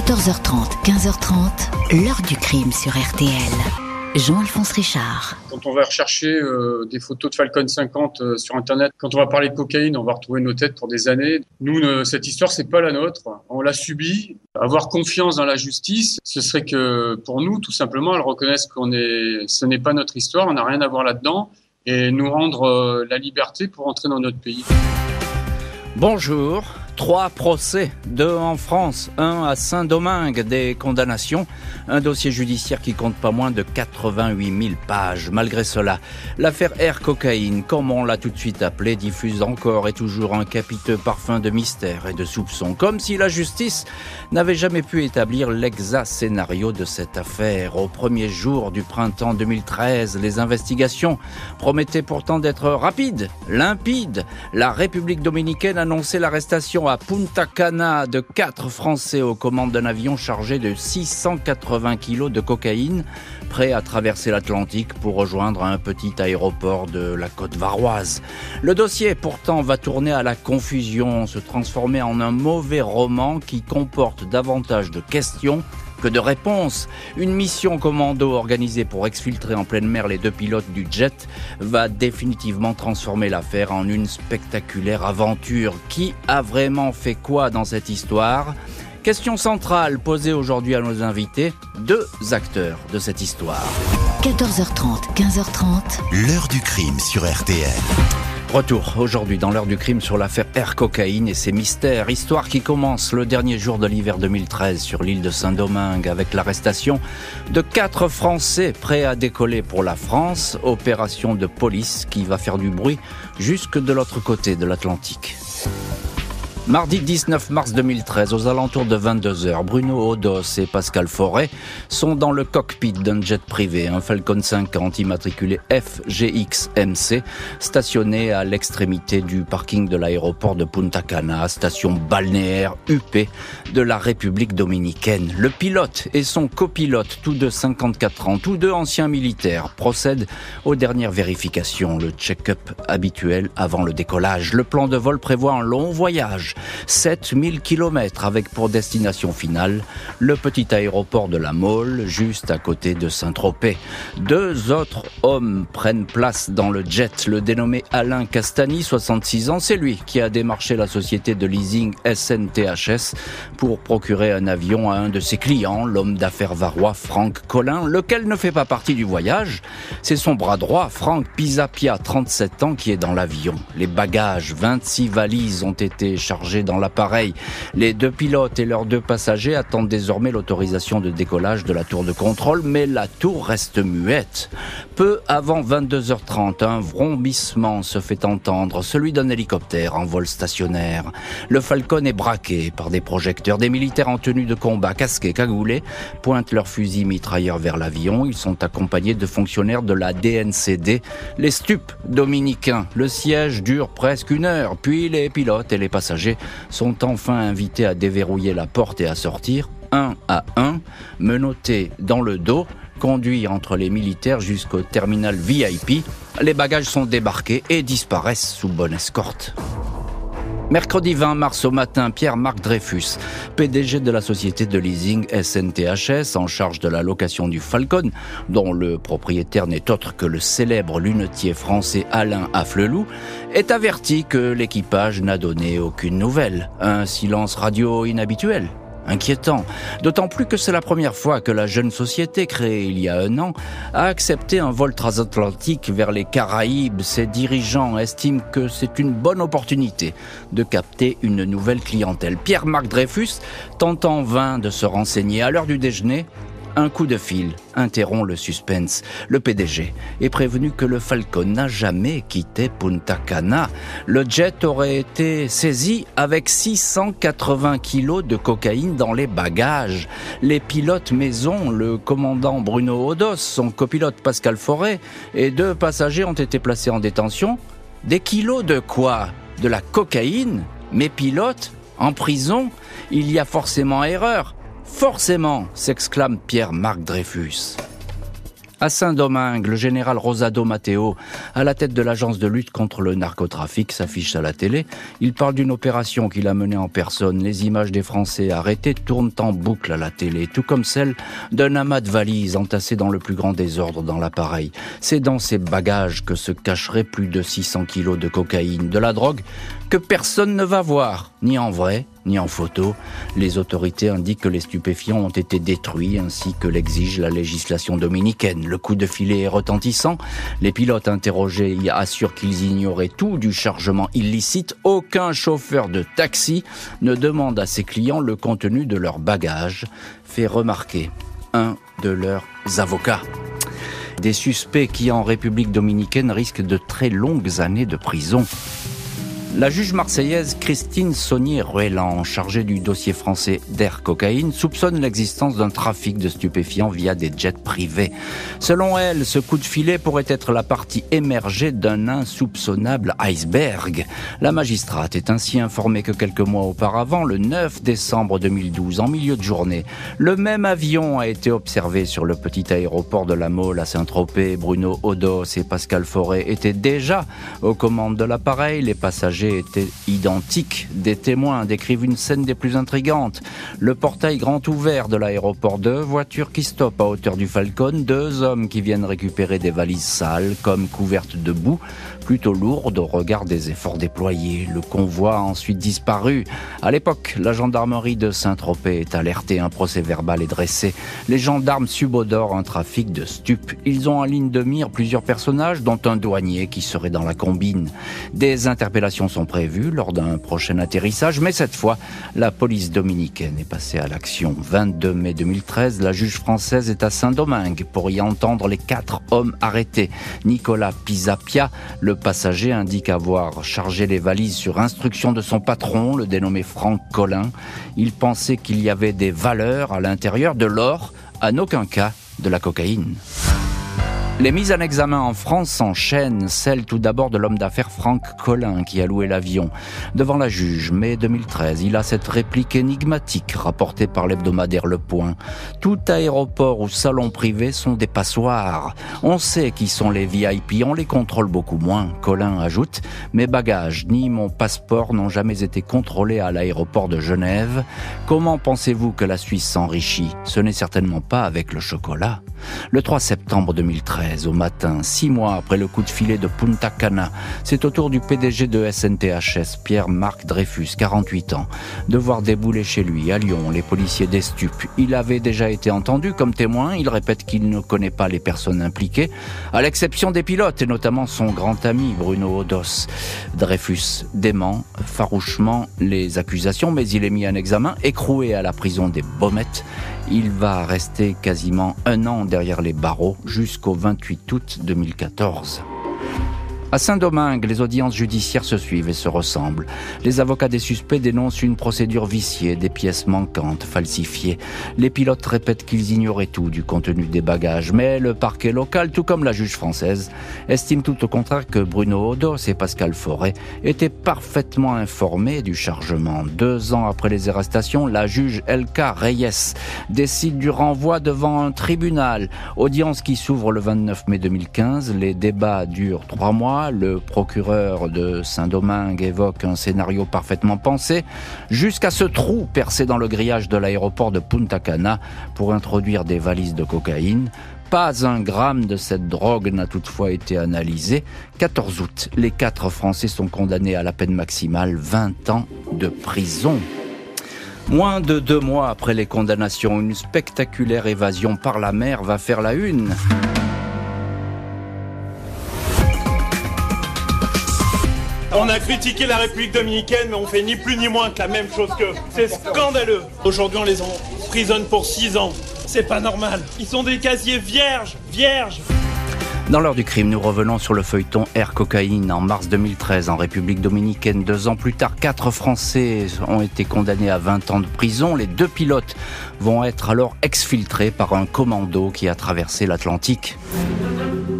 14h30, 15h30, l'heure du crime sur RTL. Jean-Alphonse Richard. Quand on va rechercher euh, des photos de Falcon 50 euh, sur Internet, quand on va parler de cocaïne, on va retrouver nos têtes pour des années. Nous, cette histoire, c'est pas la nôtre. On l'a subie. Avoir confiance dans la justice, ce serait que pour nous, tout simplement, elle reconnaisse qu'on est, ce n'est pas notre histoire, on n'a rien à voir là-dedans, et nous rendre euh, la liberté pour entrer dans notre pays. Bonjour. Trois procès, deux en France, un à Saint-Domingue, des condamnations, un dossier judiciaire qui compte pas moins de 88 000 pages. Malgré cela, l'affaire Air Cocaïne, comme on l'a tout de suite appelée, diffuse encore et toujours un capiteux parfum de mystère et de soupçon, comme si la justice n'avait jamais pu établir l'exact scénario de cette affaire. Au premier jour du printemps 2013, les investigations promettaient pourtant d'être rapides, limpides. La République dominicaine annonçait l'arrestation Punta Cana de quatre Français aux commandes d'un avion chargé de 680 kilos de cocaïne, prêt à traverser l'Atlantique pour rejoindre un petit aéroport de la côte varoise. Le dossier pourtant va tourner à la confusion, se transformer en un mauvais roman qui comporte davantage de questions que de réponses. Une mission commando organisée pour exfiltrer en pleine mer les deux pilotes du jet va définitivement transformer l'affaire en une spectaculaire aventure. Qui a vraiment fait quoi dans cette histoire? Question centrale posée aujourd'hui à nos invités, deux acteurs de cette histoire. 14h30, 15h30. L'heure du crime sur RTL. Retour aujourd'hui dans l'heure du crime sur l'affaire Air Cocaïne et ses mystères. Histoire qui commence le dernier jour de l'hiver 2013 sur l'île de Saint-Domingue avec l'arrestation de quatre Français prêts à décoller pour la France. Opération de police qui va faire du bruit jusque de l'autre côté de l'Atlantique. Mardi 19 mars 2013, aux alentours de 22h, Bruno Odos et Pascal Forêt sont dans le cockpit d'un jet privé, un Falcon 50 immatriculé FGX-MC, stationné à l'extrémité du parking de l'aéroport de Punta Cana, station balnéaire UP de la République dominicaine. Le pilote et son copilote, tous deux 54 ans, tous deux anciens militaires, procèdent aux dernières vérifications, le check-up habituel avant le décollage. Le plan de vol prévoit un long voyage 7000 km avec pour destination finale le petit aéroport de la Mole, juste à côté de Saint-Tropez. Deux autres hommes prennent place dans le jet, le dénommé Alain Castani, 66 ans, c'est lui qui a démarché la société de leasing SNTHS pour procurer un avion à un de ses clients, l'homme d'affaires varois Franck Collin, lequel ne fait pas partie du voyage. C'est son bras droit, Franck Pisapia, 37 ans, qui est dans l'avion. Les bagages, 26 valises ont été chargés dans l'appareil. Les deux pilotes et leurs deux passagers attendent désormais l'autorisation de décollage de la tour de contrôle, mais la tour reste muette. Peu avant 22h30, un vrombissement se fait entendre, celui d'un hélicoptère en vol stationnaire. Le Falcon est braqué par des projecteurs. Des militaires en tenue de combat, casqués, cagoulés, pointent leurs fusils mitrailleurs vers l'avion. Ils sont accompagnés de fonctionnaires de la DNCD, les stupes dominicains. Le siège dure presque une heure, puis les pilotes et les passagers sont enfin invités à déverrouiller la porte et à sortir, un à un, menottés dans le dos, conduits entre les militaires jusqu'au terminal VIP. Les bagages sont débarqués et disparaissent sous bonne escorte. Mercredi 20 mars au matin, Pierre-Marc Dreyfus, PDG de la société de leasing SNTHS en charge de la location du Falcon, dont le propriétaire n'est autre que le célèbre lunetier français Alain Afflelou, est averti que l'équipage n'a donné aucune nouvelle. Un silence radio inhabituel inquiétant. D'autant plus que c'est la première fois que la jeune société, créée il y a un an, a accepté un vol transatlantique vers les Caraïbes. Ses dirigeants estiment que c'est une bonne opportunité de capter une nouvelle clientèle. Pierre-Marc Dreyfus tente en vain de se renseigner à l'heure du déjeuner. Un coup de fil interrompt le suspense. Le PDG est prévenu que le Falcon n'a jamais quitté Punta Cana. Le jet aurait été saisi avec 680 kilos de cocaïne dans les bagages. Les pilotes maison, le commandant Bruno Odos, son copilote Pascal Forêt et deux passagers ont été placés en détention. Des kilos de quoi? De la cocaïne? Mes pilotes En prison? Il y a forcément erreur. Forcément, s'exclame Pierre-Marc Dreyfus. À Saint-Domingue, le général Rosado Matteo, à la tête de l'agence de lutte contre le narcotrafic, s'affiche à la télé. Il parle d'une opération qu'il a menée en personne. Les images des Français arrêtés tournent en boucle à la télé, tout comme celle d'un amas de valises entassées dans le plus grand désordre dans l'appareil. C'est dans ces bagages que se cacheraient plus de 600 kilos de cocaïne, de la drogue que personne ne va voir, ni en vrai, ni en photo. Les autorités indiquent que les stupéfiants ont été détruits ainsi que l'exige la législation dominicaine. Le coup de filet est retentissant. Les pilotes interrogés assurent qu'ils ignoraient tout du chargement illicite. Aucun chauffeur de taxi ne demande à ses clients le contenu de leur bagage, fait remarquer un de leurs avocats. Des suspects qui en République dominicaine risquent de très longues années de prison. La juge marseillaise Christine Saunier-Ruellan, chargée du dossier français d'Air Cocaïne, soupçonne l'existence d'un trafic de stupéfiants via des jets privés. Selon elle, ce coup de filet pourrait être la partie émergée d'un insoupçonnable iceberg. La magistrate est ainsi informée que quelques mois auparavant, le 9 décembre 2012, en milieu de journée, le même avion a été observé sur le petit aéroport de la Mole à Saint-Tropez. Bruno Odos et Pascal Forêt étaient déjà aux commandes de l'appareil. Les passagers étaient identiques. Des témoins décrivent une scène des plus intrigantes. Le portail grand ouvert de l'aéroport, deux voitures qui stoppent à hauteur du Falcon, deux hommes qui viennent récupérer des valises sales comme couvertes de boue, plutôt lourdes au regard des efforts déployés. Le convoi a ensuite disparu. À l'époque, la gendarmerie de Saint-Tropez est alertée, un procès verbal est dressé. Les gendarmes subodorent un trafic de stupes. Ils ont en ligne de mire plusieurs personnages, dont un douanier qui serait dans la combine. Des interpellations sont prévues lors d'un prochain atterrissage, mais cette fois, la police dominicaine est passée à l'action. 22 mai 2013, la juge française est à Saint-Domingue pour y entendre les quatre hommes arrêtés. Nicolas Pisapia, le passager, indique avoir chargé les valises sur instruction de son patron, le dénommé Franck Collin. Il pensait qu'il y avait des valeurs à l'intérieur de l'or, en aucun cas de la cocaïne. Les mises en examen en France s'enchaînent, celle tout d'abord de l'homme d'affaires Franck Collin qui a loué l'avion. Devant la juge, mai 2013, il a cette réplique énigmatique rapportée par l'hebdomadaire Le Point. Tout aéroport ou salon privé sont des passoires. On sait qui sont les VIP, on les contrôle beaucoup moins. Collin ajoute, mes bagages ni mon passeport n'ont jamais été contrôlés à l'aéroport de Genève. Comment pensez-vous que la Suisse s'enrichit? Ce n'est certainement pas avec le chocolat. Le 3 septembre 2013, au matin, six mois après le coup de filet de Punta Cana, c'est au tour du PDG de SNTHS, Pierre-Marc Dreyfus, 48 ans, de voir débouler chez lui, à Lyon, les policiers des stupes. Il avait déjà été entendu comme témoin, il répète qu'il ne connaît pas les personnes impliquées, à l'exception des pilotes, et notamment son grand ami Bruno Odos. Dreyfus dément farouchement les accusations, mais il est mis en examen, écroué à la prison des Baumettes. Il va rester quasiment un an derrière les barreaux jusqu'au 28 août 2014. À Saint-Domingue, les audiences judiciaires se suivent et se ressemblent. Les avocats des suspects dénoncent une procédure viciée, des pièces manquantes, falsifiées. Les pilotes répètent qu'ils ignoraient tout du contenu des bagages, mais le parquet local, tout comme la juge française, estime tout au contraire que Bruno Odos et Pascal Forêt étaient parfaitement informés du chargement. Deux ans après les arrestations, la juge Elka Reyes décide du renvoi devant un tribunal. Audience qui s'ouvre le 29 mai 2015. Les débats durent trois mois le procureur de Saint-Domingue évoque un scénario parfaitement pensé, jusqu'à ce trou percé dans le grillage de l'aéroport de Punta Cana pour introduire des valises de cocaïne. Pas un gramme de cette drogue n'a toutefois été analysé. 14 août, les quatre Français sont condamnés à la peine maximale, 20 ans de prison. Moins de deux mois après les condamnations, une spectaculaire évasion par la mer va faire la une. On a critiqué la République dominicaine, mais on fait ni plus ni moins que la même chose qu'eux. C'est scandaleux. Aujourd'hui, on les emprisonne pour 6 ans. C'est pas normal. Ils sont des casiers vierges, vierges. Dans l'heure du crime, nous revenons sur le feuilleton Air Cocaïne en mars 2013 en République dominicaine. Deux ans plus tard, quatre Français ont été condamnés à 20 ans de prison. Les deux pilotes vont être alors exfiltrés par un commando qui a traversé l'Atlantique.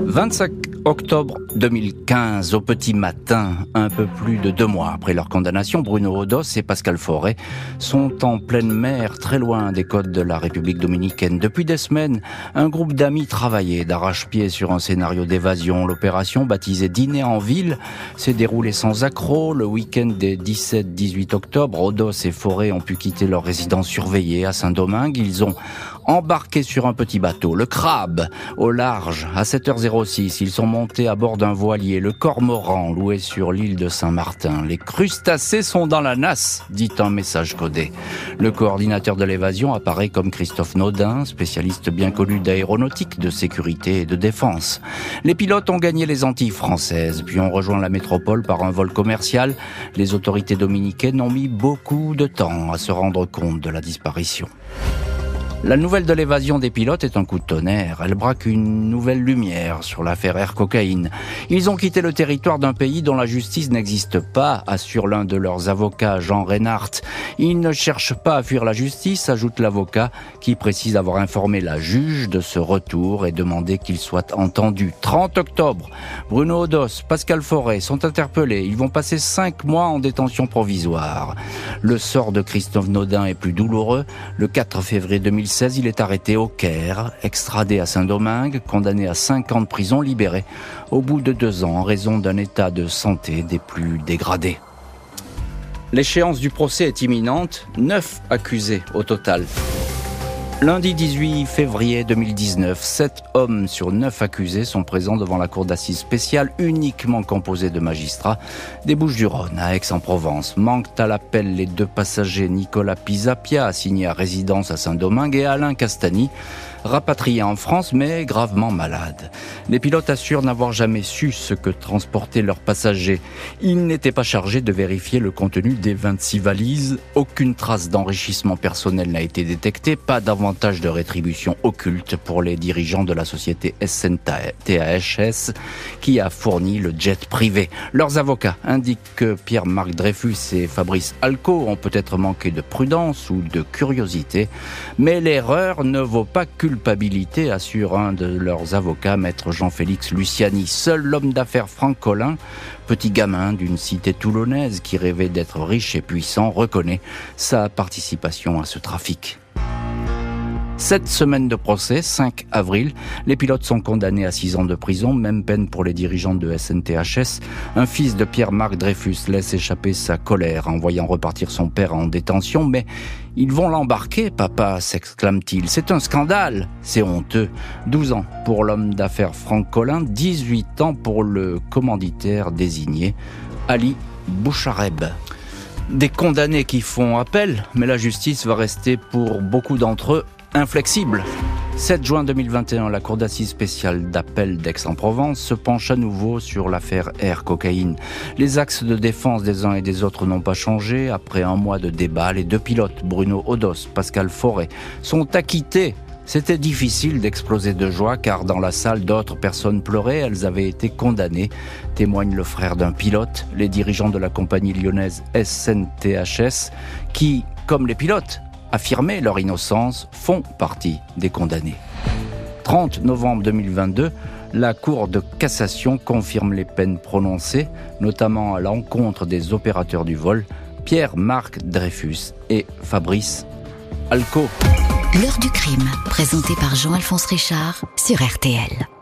25 Octobre 2015, au petit matin, un peu plus de deux mois après leur condamnation, Bruno Odos et Pascal Forêt sont en pleine mer, très loin des côtes de la République dominicaine. Depuis des semaines, un groupe d'amis travaillait d'arrache-pied sur un scénario d'évasion. L'opération, baptisée Dîner en ville, s'est déroulée sans accroc. Le week-end des 17-18 octobre, Odos et Forêt ont pu quitter leur résidence surveillée à Saint-Domingue. Ils ont embarqué sur un petit bateau, le Crabe, au large, à 7h06. Ils sont montés à bord d'un voilier, le Cormoran, loué sur l'île de Saint-Martin. Les crustacés sont dans la nasse, dit un message codé. Le coordinateur de l'évasion apparaît comme Christophe Naudin, spécialiste bien connu d'aéronautique, de sécurité et de défense. Les pilotes ont gagné les Antilles françaises, puis ont rejoint la métropole par un vol commercial. Les autorités dominicaines ont mis beaucoup de temps à se rendre compte de la disparition. La nouvelle de l'évasion des pilotes est un coup de tonnerre. Elle braque une nouvelle lumière sur l'affaire Air Cocaïne. Ils ont quitté le territoire d'un pays dont la justice n'existe pas, assure l'un de leurs avocats, Jean Reinhardt. Ils ne cherchent pas à fuir la justice, ajoute l'avocat, qui précise avoir informé la juge de ce retour et demandé qu'il soit entendu. 30 octobre, Bruno Odos, Pascal Forêt sont interpellés. Ils vont passer cinq mois en détention provisoire. Le sort de Christophe Naudin est plus douloureux. Le 4 février 2016, il est arrêté au Caire, extradé à Saint-Domingue, condamné à 5 ans de prison, libéré au bout de deux ans en raison d'un état de santé des plus dégradés. L'échéance du procès est imminente, neuf accusés au total. Lundi 18 février 2019, sept hommes sur neuf accusés sont présents devant la cour d'assises spéciale uniquement composée de magistrats des Bouches-du-Rhône à Aix-en-Provence. Manquent à l'appel les deux passagers Nicolas Pisapia, assigné à résidence à Saint-Domingue, et Alain Castani, rapatrié en France mais gravement malade. Les pilotes assurent n'avoir jamais su ce que transportaient leurs passagers. Ils n'étaient pas chargés de vérifier le contenu des 26 valises. Aucune trace d'enrichissement personnel n'a été détectée, pas davantage de rétribution occulte pour les dirigeants de la société SNTHS qui a fourni le jet privé. Leurs avocats indiquent que Pierre-Marc Dreyfus et Fabrice Alco ont peut-être manqué de prudence ou de curiosité, mais l'erreur ne vaut pas culpabilité, assure un de leurs avocats, maître Jean-Félix Luciani. Seul l'homme d'affaires Franck Collin, petit gamin d'une cité toulonnaise qui rêvait d'être riche et puissant, reconnaît sa participation à ce trafic. Sept semaines de procès, 5 avril. Les pilotes sont condamnés à 6 ans de prison, même peine pour les dirigeants de SNTHS. Un fils de Pierre-Marc Dreyfus laisse échapper sa colère en voyant repartir son père en détention, mais ils vont l'embarquer, papa, s'exclame-t-il. C'est un scandale, c'est honteux. 12 ans pour l'homme d'affaires Franck Collin, 18 ans pour le commanditaire désigné, Ali Bouchareb des condamnés qui font appel, mais la justice va rester pour beaucoup d'entre eux inflexible. 7 juin 2021, la Cour d'assises spéciale d'appel d'Aix-en-Provence se penche à nouveau sur l'affaire Air Cocaïne. Les axes de défense des uns et des autres n'ont pas changé. Après un mois de débat, les deux pilotes, Bruno Odos, Pascal Forêt, sont acquittés. C'était difficile d'exploser de joie car dans la salle d'autres personnes pleuraient, elles avaient été condamnées, témoigne le frère d'un pilote, les dirigeants de la compagnie lyonnaise SNTHS, qui, comme les pilotes, affirmer leur innocence font partie des condamnés. 30 novembre 2022, la Cour de cassation confirme les peines prononcées, notamment à l'encontre des opérateurs du vol, Pierre-Marc Dreyfus et Fabrice Alco. L'heure du crime, présenté par Jean-Alphonse Richard sur RTL.